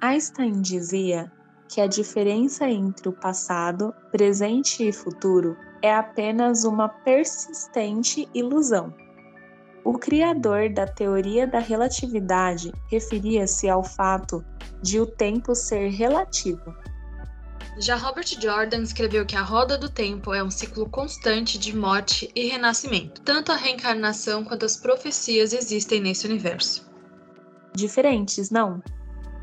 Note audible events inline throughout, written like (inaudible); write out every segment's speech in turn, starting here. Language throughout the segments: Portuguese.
Einstein dizia que a diferença entre o passado, presente e futuro é apenas uma persistente ilusão. O criador da teoria da relatividade referia-se ao fato de o tempo ser relativo. Já Robert Jordan escreveu que a roda do tempo é um ciclo constante de morte e renascimento. Tanto a reencarnação quanto as profecias existem nesse universo. Diferentes, não?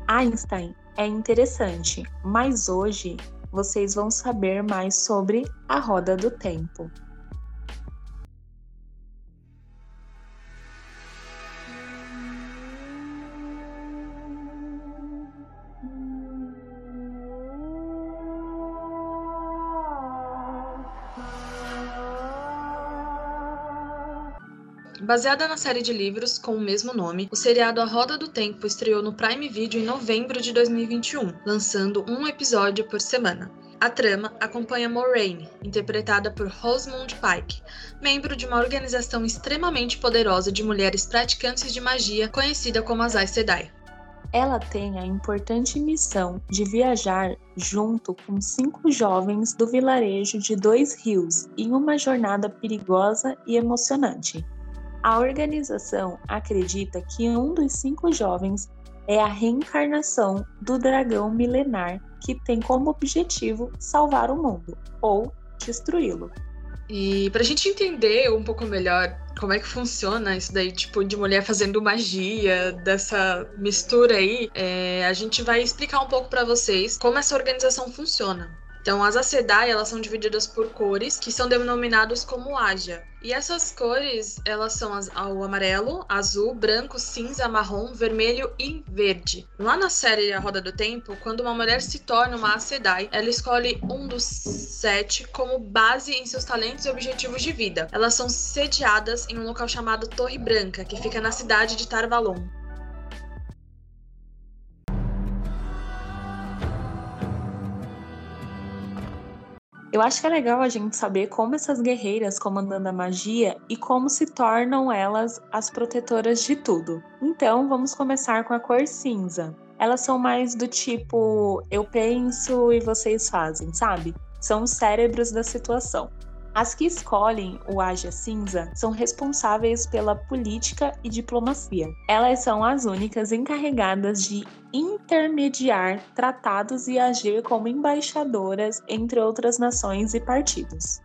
Einstein é interessante, mas hoje vocês vão saber mais sobre a roda do tempo. Baseada na série de livros com o mesmo nome, o seriado A Roda do Tempo estreou no Prime Video em novembro de 2021, lançando um episódio por semana. A trama acompanha Moraine, interpretada por Rosamund Pike, membro de uma organização extremamente poderosa de mulheres praticantes de magia conhecida como as Aes Sedai. Ela tem a importante missão de viajar junto com cinco jovens do vilarejo de Dois Rios em uma jornada perigosa e emocionante. A organização acredita que um dos cinco jovens é a reencarnação do dragão milenar que tem como objetivo salvar o mundo ou destruí-lo. E para a gente entender um pouco melhor como é que funciona isso daí, tipo, de mulher fazendo magia, dessa mistura aí, é, a gente vai explicar um pouco para vocês como essa organização funciona. Então, as Asedai, elas são divididas por cores, que são denominados como Aja. E essas cores, elas são as, o amarelo, azul, branco, cinza, marrom, vermelho e verde. Lá na série A Roda do Tempo, quando uma mulher se torna uma Asedai, ela escolhe um dos sete como base em seus talentos e objetivos de vida. Elas são sediadas em um local chamado Torre Branca, que fica na cidade de Tarvalon. Eu acho que é legal a gente saber como essas guerreiras comandando a magia e como se tornam elas as protetoras de tudo. Então, vamos começar com a cor cinza. Elas são mais do tipo eu penso e vocês fazem, sabe? São os cérebros da situação. As que escolhem o Aja Cinza são responsáveis pela política e diplomacia. Elas são as únicas encarregadas de intermediar tratados e agir como embaixadoras entre outras nações e partidos.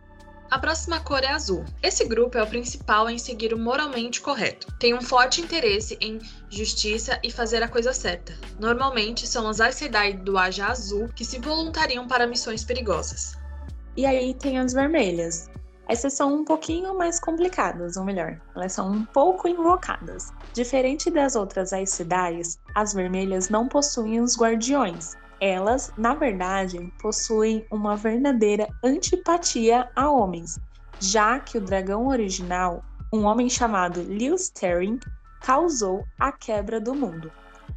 A próxima cor é azul. Esse grupo é o principal em seguir o moralmente correto. Tem um forte interesse em justiça e fazer a coisa certa. Normalmente são as Aes Sedai do Aja Azul que se voluntariam para missões perigosas. E aí tem as vermelhas. Essas são um pouquinho mais complicadas, ou melhor, elas são um pouco invocadas. Diferente das outras Aes as vermelhas não possuem os guardiões. Elas, na verdade, possuem uma verdadeira antipatia a homens, já que o dragão original, um homem chamado Lewis Terring, causou a quebra do mundo.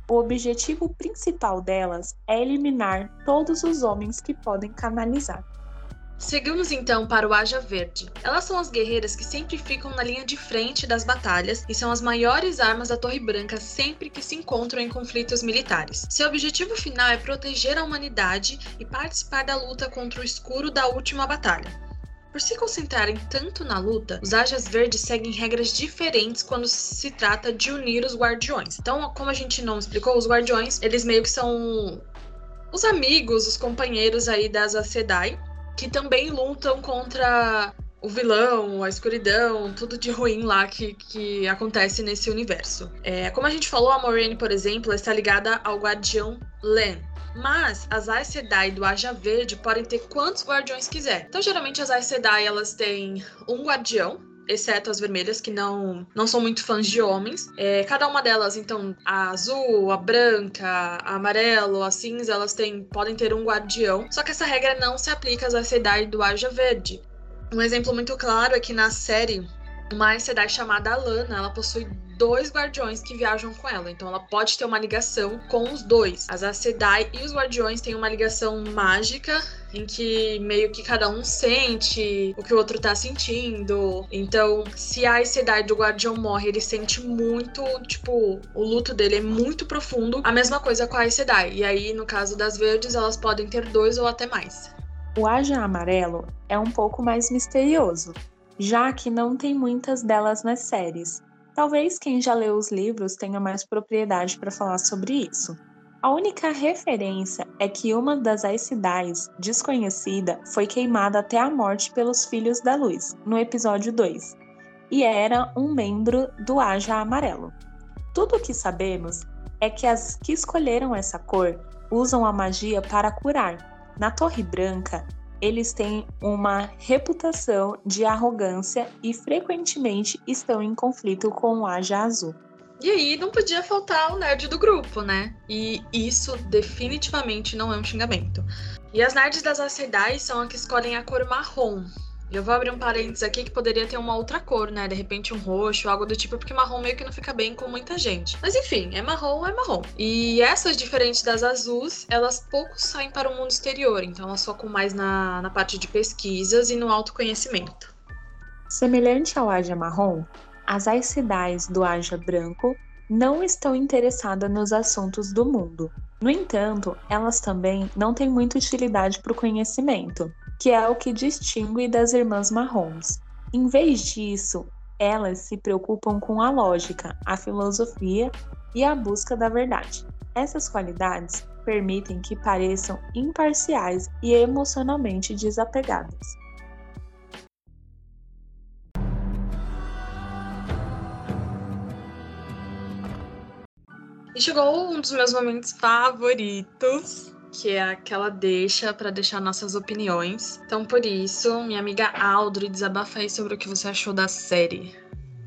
O objetivo principal delas é eliminar todos os homens que podem canalizar. Seguimos então para o Aja Verde. Elas são as guerreiras que sempre ficam na linha de frente das batalhas e são as maiores armas da Torre Branca sempre que se encontram em conflitos militares. Seu objetivo final é proteger a humanidade e participar da luta contra o escuro da última batalha. Por se concentrarem tanto na luta, os Ajas Verdes seguem regras diferentes quando se trata de unir os guardiões. Então, como a gente não explicou, os guardiões, eles meio que são os amigos, os companheiros aí das Asedai, que também lutam contra o vilão, a escuridão, tudo de ruim lá que, que acontece nesse universo. É, como a gente falou, a Moraine, por exemplo, está ligada ao Guardião Len. Mas as Aes Sedai do Aja Verde podem ter quantos guardiões quiser. Então, geralmente, as Aes Sedai, elas têm um guardião, exceto as vermelhas, que não, não são muito fãs de homens. É, cada uma delas, então, a azul, a branca, a amarelo, a cinza, elas têm, podem ter um guardião. Só que essa regra não se aplica às Sedai do Aja Verde. Um exemplo muito claro é que na série, uma Aes Sedai chamada Alana, ela possui dois guardiões que viajam com ela. Então ela pode ter uma ligação com os dois. As Aes Sedai e os guardiões têm uma ligação mágica em que meio que cada um sente o que o outro tá sentindo. Então, se a Aes Sedai do Guardião morre, ele sente muito, tipo, o luto dele é muito profundo. A mesma coisa com a Aes Sedai. E aí, no caso das verdes, elas podem ter dois ou até mais. O Aja Amarelo é um pouco mais misterioso, já que não tem muitas delas nas séries. Talvez quem já leu os livros tenha mais propriedade para falar sobre isso. A única referência é que uma das Aes Sedais, desconhecida, foi queimada até a morte pelos Filhos da Luz, no episódio 2, e era um membro do Aja Amarelo. Tudo o que sabemos é que as que escolheram essa cor usam a magia para curar, na Torre Branca, eles têm uma reputação de arrogância e frequentemente estão em conflito com o Aja Azul. E aí não podia faltar o nerd do grupo, né? E isso definitivamente não é um xingamento. E as nerds das Acidais são as que escolhem a cor marrom, eu vou abrir um parênteses aqui que poderia ter uma outra cor, né? De repente um roxo, algo do tipo, porque marrom meio que não fica bem com muita gente. Mas enfim, é marrom, é marrom. E essas, diferentes das azuis, elas pouco saem para o mundo exterior, então elas focam mais na, na parte de pesquisas e no autoconhecimento. Semelhante ao Aja marrom, as aicidais do Aja branco não estão interessadas nos assuntos do mundo. No entanto, elas também não têm muita utilidade para o conhecimento que é o que distingue das irmãs marrons. Em vez disso, elas se preocupam com a lógica, a filosofia e a busca da verdade. Essas qualidades permitem que pareçam imparciais e emocionalmente desapegadas. E chegou um dos meus momentos favoritos, que é aquela deixa para deixar nossas opiniões. Então, por isso, minha amiga Aldri, desabafa aí sobre o que você achou da série.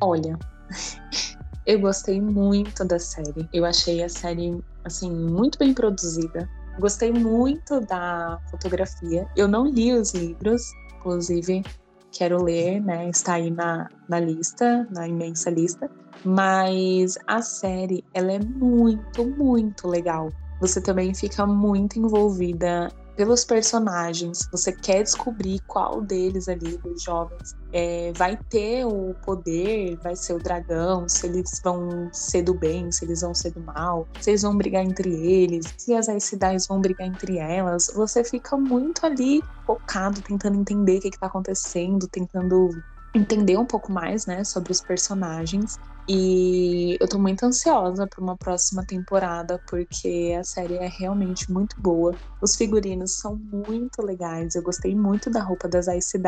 Olha, (laughs) eu gostei muito da série. Eu achei a série, assim, muito bem produzida. Gostei muito da fotografia. Eu não li os livros, inclusive quero ler, né? Está aí na, na lista, na imensa lista. Mas a série, ela é muito, muito legal você também fica muito envolvida pelos personagens. Você quer descobrir qual deles ali, dos jovens, é, vai ter o poder, vai ser o dragão, se eles vão ser do bem, se eles vão ser do mal, se eles vão brigar entre eles, se as cidades vão brigar entre elas. Você fica muito ali focado, tentando entender o que, está acontecendo, tentando entender um pouco mais, né, sobre os personagens. E eu tô muito ansiosa para uma próxima temporada, porque a série é realmente muito boa. Os figurinos são muito legais. Eu gostei muito da roupa das Ice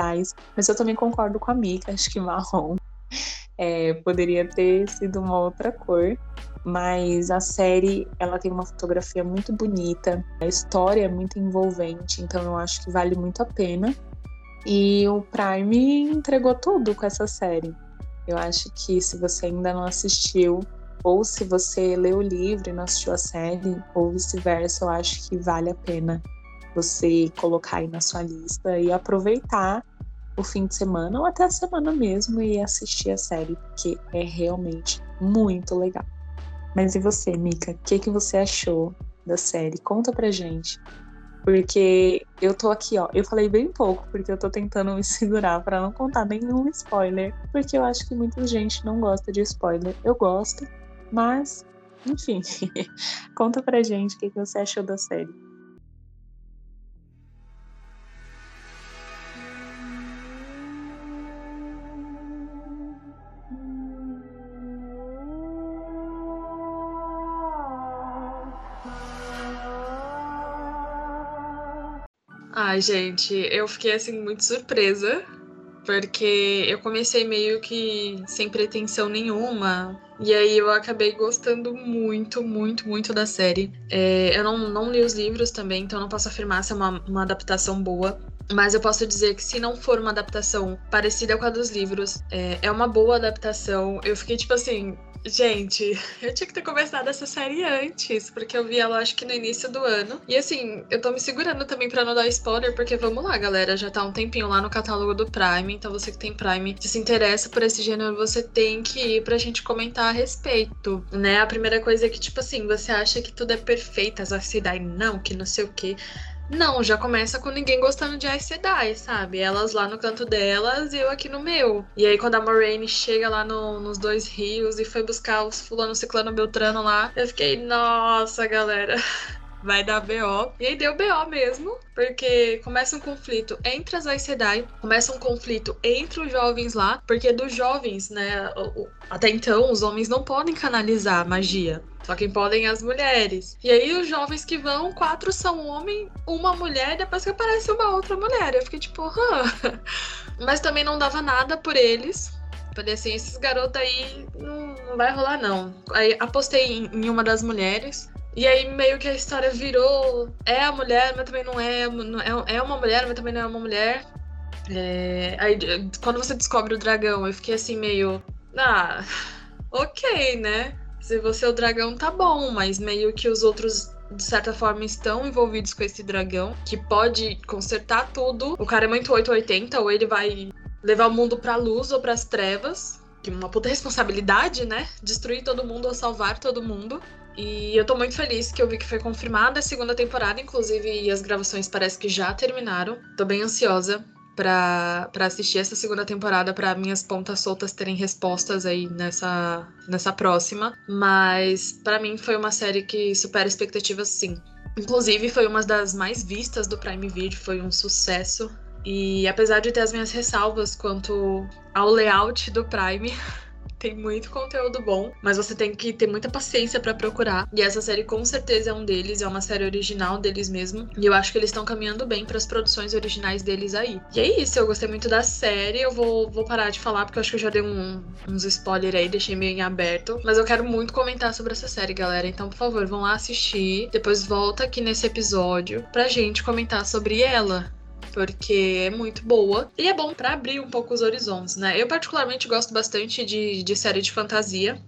mas eu também concordo com a Mika, acho que marrom é, poderia ter sido uma outra cor. Mas a série, ela tem uma fotografia muito bonita, a história é muito envolvente, então eu acho que vale muito a pena. E o Prime entregou tudo com essa série. Eu acho que se você ainda não assistiu, ou se você leu o livro e não assistiu a série, ou vice-versa, eu acho que vale a pena você colocar aí na sua lista e aproveitar o fim de semana ou até a semana mesmo e assistir a série, porque é realmente muito legal. Mas e você, Mika? O que, que você achou da série? Conta pra gente. Porque eu tô aqui, ó. Eu falei bem pouco, porque eu tô tentando me segurar para não contar nenhum spoiler. Porque eu acho que muita gente não gosta de spoiler. Eu gosto, mas, enfim. (laughs) Conta pra gente o que você achou da série. Ai, gente, eu fiquei assim muito surpresa, porque eu comecei meio que sem pretensão nenhuma, e aí eu acabei gostando muito, muito, muito da série. É, eu não, não li os livros também, então não posso afirmar se é uma, uma adaptação boa. Mas eu posso dizer que se não for uma adaptação parecida com a dos livros, é, é uma boa adaptação. Eu fiquei tipo assim, Gente, (laughs) eu tinha que ter começado essa série antes, porque eu vi ela acho que no início do ano. E assim, eu tô me segurando também pra não dar spoiler, porque vamos lá, galera, já tá um tempinho lá no catálogo do Prime, então você que tem Prime, se se interessa por esse gênero, você tem que ir pra gente comentar a respeito, né? A primeira coisa é que, tipo assim, você acha que tudo é perfeito, as cidade não, que não sei o que. Não, já começa com ninguém gostando de Aes Sedai, sabe? Elas lá no canto delas e eu aqui no meu. E aí quando a Moraine chega lá no, nos dois rios e foi buscar os fulano, ciclano, beltrano lá, eu fiquei, nossa, galera. (laughs) vai dar BO. E aí deu BO mesmo, porque começa um conflito entre as Aes Sedai, começa um conflito entre os jovens lá, porque dos jovens, né, até então os homens não podem canalizar magia. Só quem podem as mulheres. E aí os jovens que vão, quatro são homem, uma mulher, depois que aparece uma outra mulher. Eu fiquei tipo, Hã? (laughs) mas também não dava nada por eles. Falei assim, esses garotos aí não, não vai rolar não. Aí apostei em, em uma das mulheres. E aí meio que a história virou. É a mulher, mas também não é. É, é uma mulher, mas também não é uma mulher. É, aí quando você descobre o dragão, eu fiquei assim meio. Ah, (laughs) ok, né? Se você é o dragão, tá bom, mas meio que os outros de certa forma estão envolvidos com esse dragão, que pode consertar tudo. O cara é muito 880, ou ele vai levar o mundo pra luz ou pras trevas. Que uma puta responsabilidade, né? Destruir todo mundo ou salvar todo mundo. E eu tô muito feliz que eu vi que foi confirmada a segunda temporada, inclusive, e as gravações parece que já terminaram. Tô bem ansiosa para assistir essa segunda temporada para minhas pontas soltas terem respostas aí nessa, nessa próxima. Mas para mim foi uma série que supera expectativas sim. Inclusive foi uma das mais vistas do Prime Video, foi um sucesso. E apesar de ter as minhas ressalvas quanto ao layout do Prime, (laughs) tem muito conteúdo bom, mas você tem que ter muita paciência para procurar. E essa série com certeza é um deles, é uma série original deles mesmo. E eu acho que eles estão caminhando bem para as produções originais deles aí. E é isso, eu gostei muito da série. Eu vou, vou parar de falar porque eu acho que eu já dei um, uns spoilers aí, deixei meio em aberto. Mas eu quero muito comentar sobre essa série, galera. Então, por favor, vão lá assistir. Depois volta aqui nesse episódio pra gente comentar sobre ela porque é muito boa e é bom para abrir um pouco os horizontes, né? Eu particularmente gosto bastante de, de série de fantasia.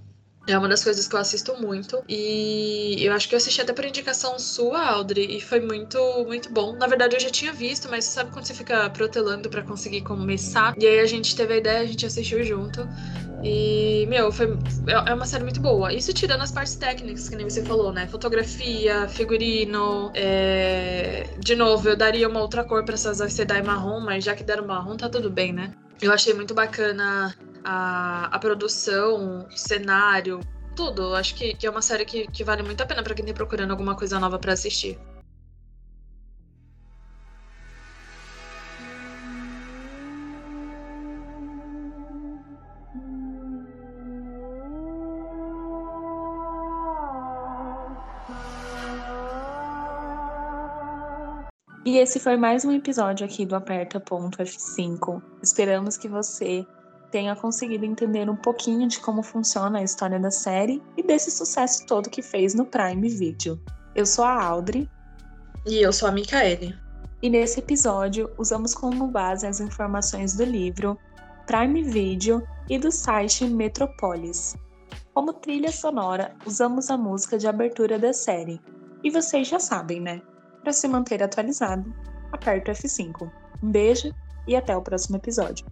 É uma das coisas que eu assisto muito. E eu acho que eu assisti até por indicação sua, Audrey, e foi muito, muito bom. Na verdade, eu já tinha visto, mas sabe quando você fica protelando para conseguir começar? E aí a gente teve a ideia, a gente assistiu junto. E, meu, foi, é, é uma série muito boa. Isso tirando as partes técnicas, que nem você falou, né? Fotografia, figurino. É... De novo, eu daria uma outra cor pra essas Sedai marrom, mas já que deram marrom, tá tudo bem, né? Eu achei muito bacana a, a produção, cenário, tudo. Acho que, que é uma série que, que vale muito a pena para quem tá procurando alguma coisa nova para assistir. E esse foi mais um episódio aqui do Aperta.f5. Esperamos que você tenha conseguido entender um pouquinho de como funciona a história da série e desse sucesso todo que fez no Prime Video. Eu sou a Audrey. E eu sou a Micaele. E nesse episódio usamos como base as informações do livro, Prime Video e do site Metropolis. Como trilha sonora, usamos a música de abertura da série. E vocês já sabem, né? Para se manter atualizado, aperte o F5. Um beijo e até o próximo episódio.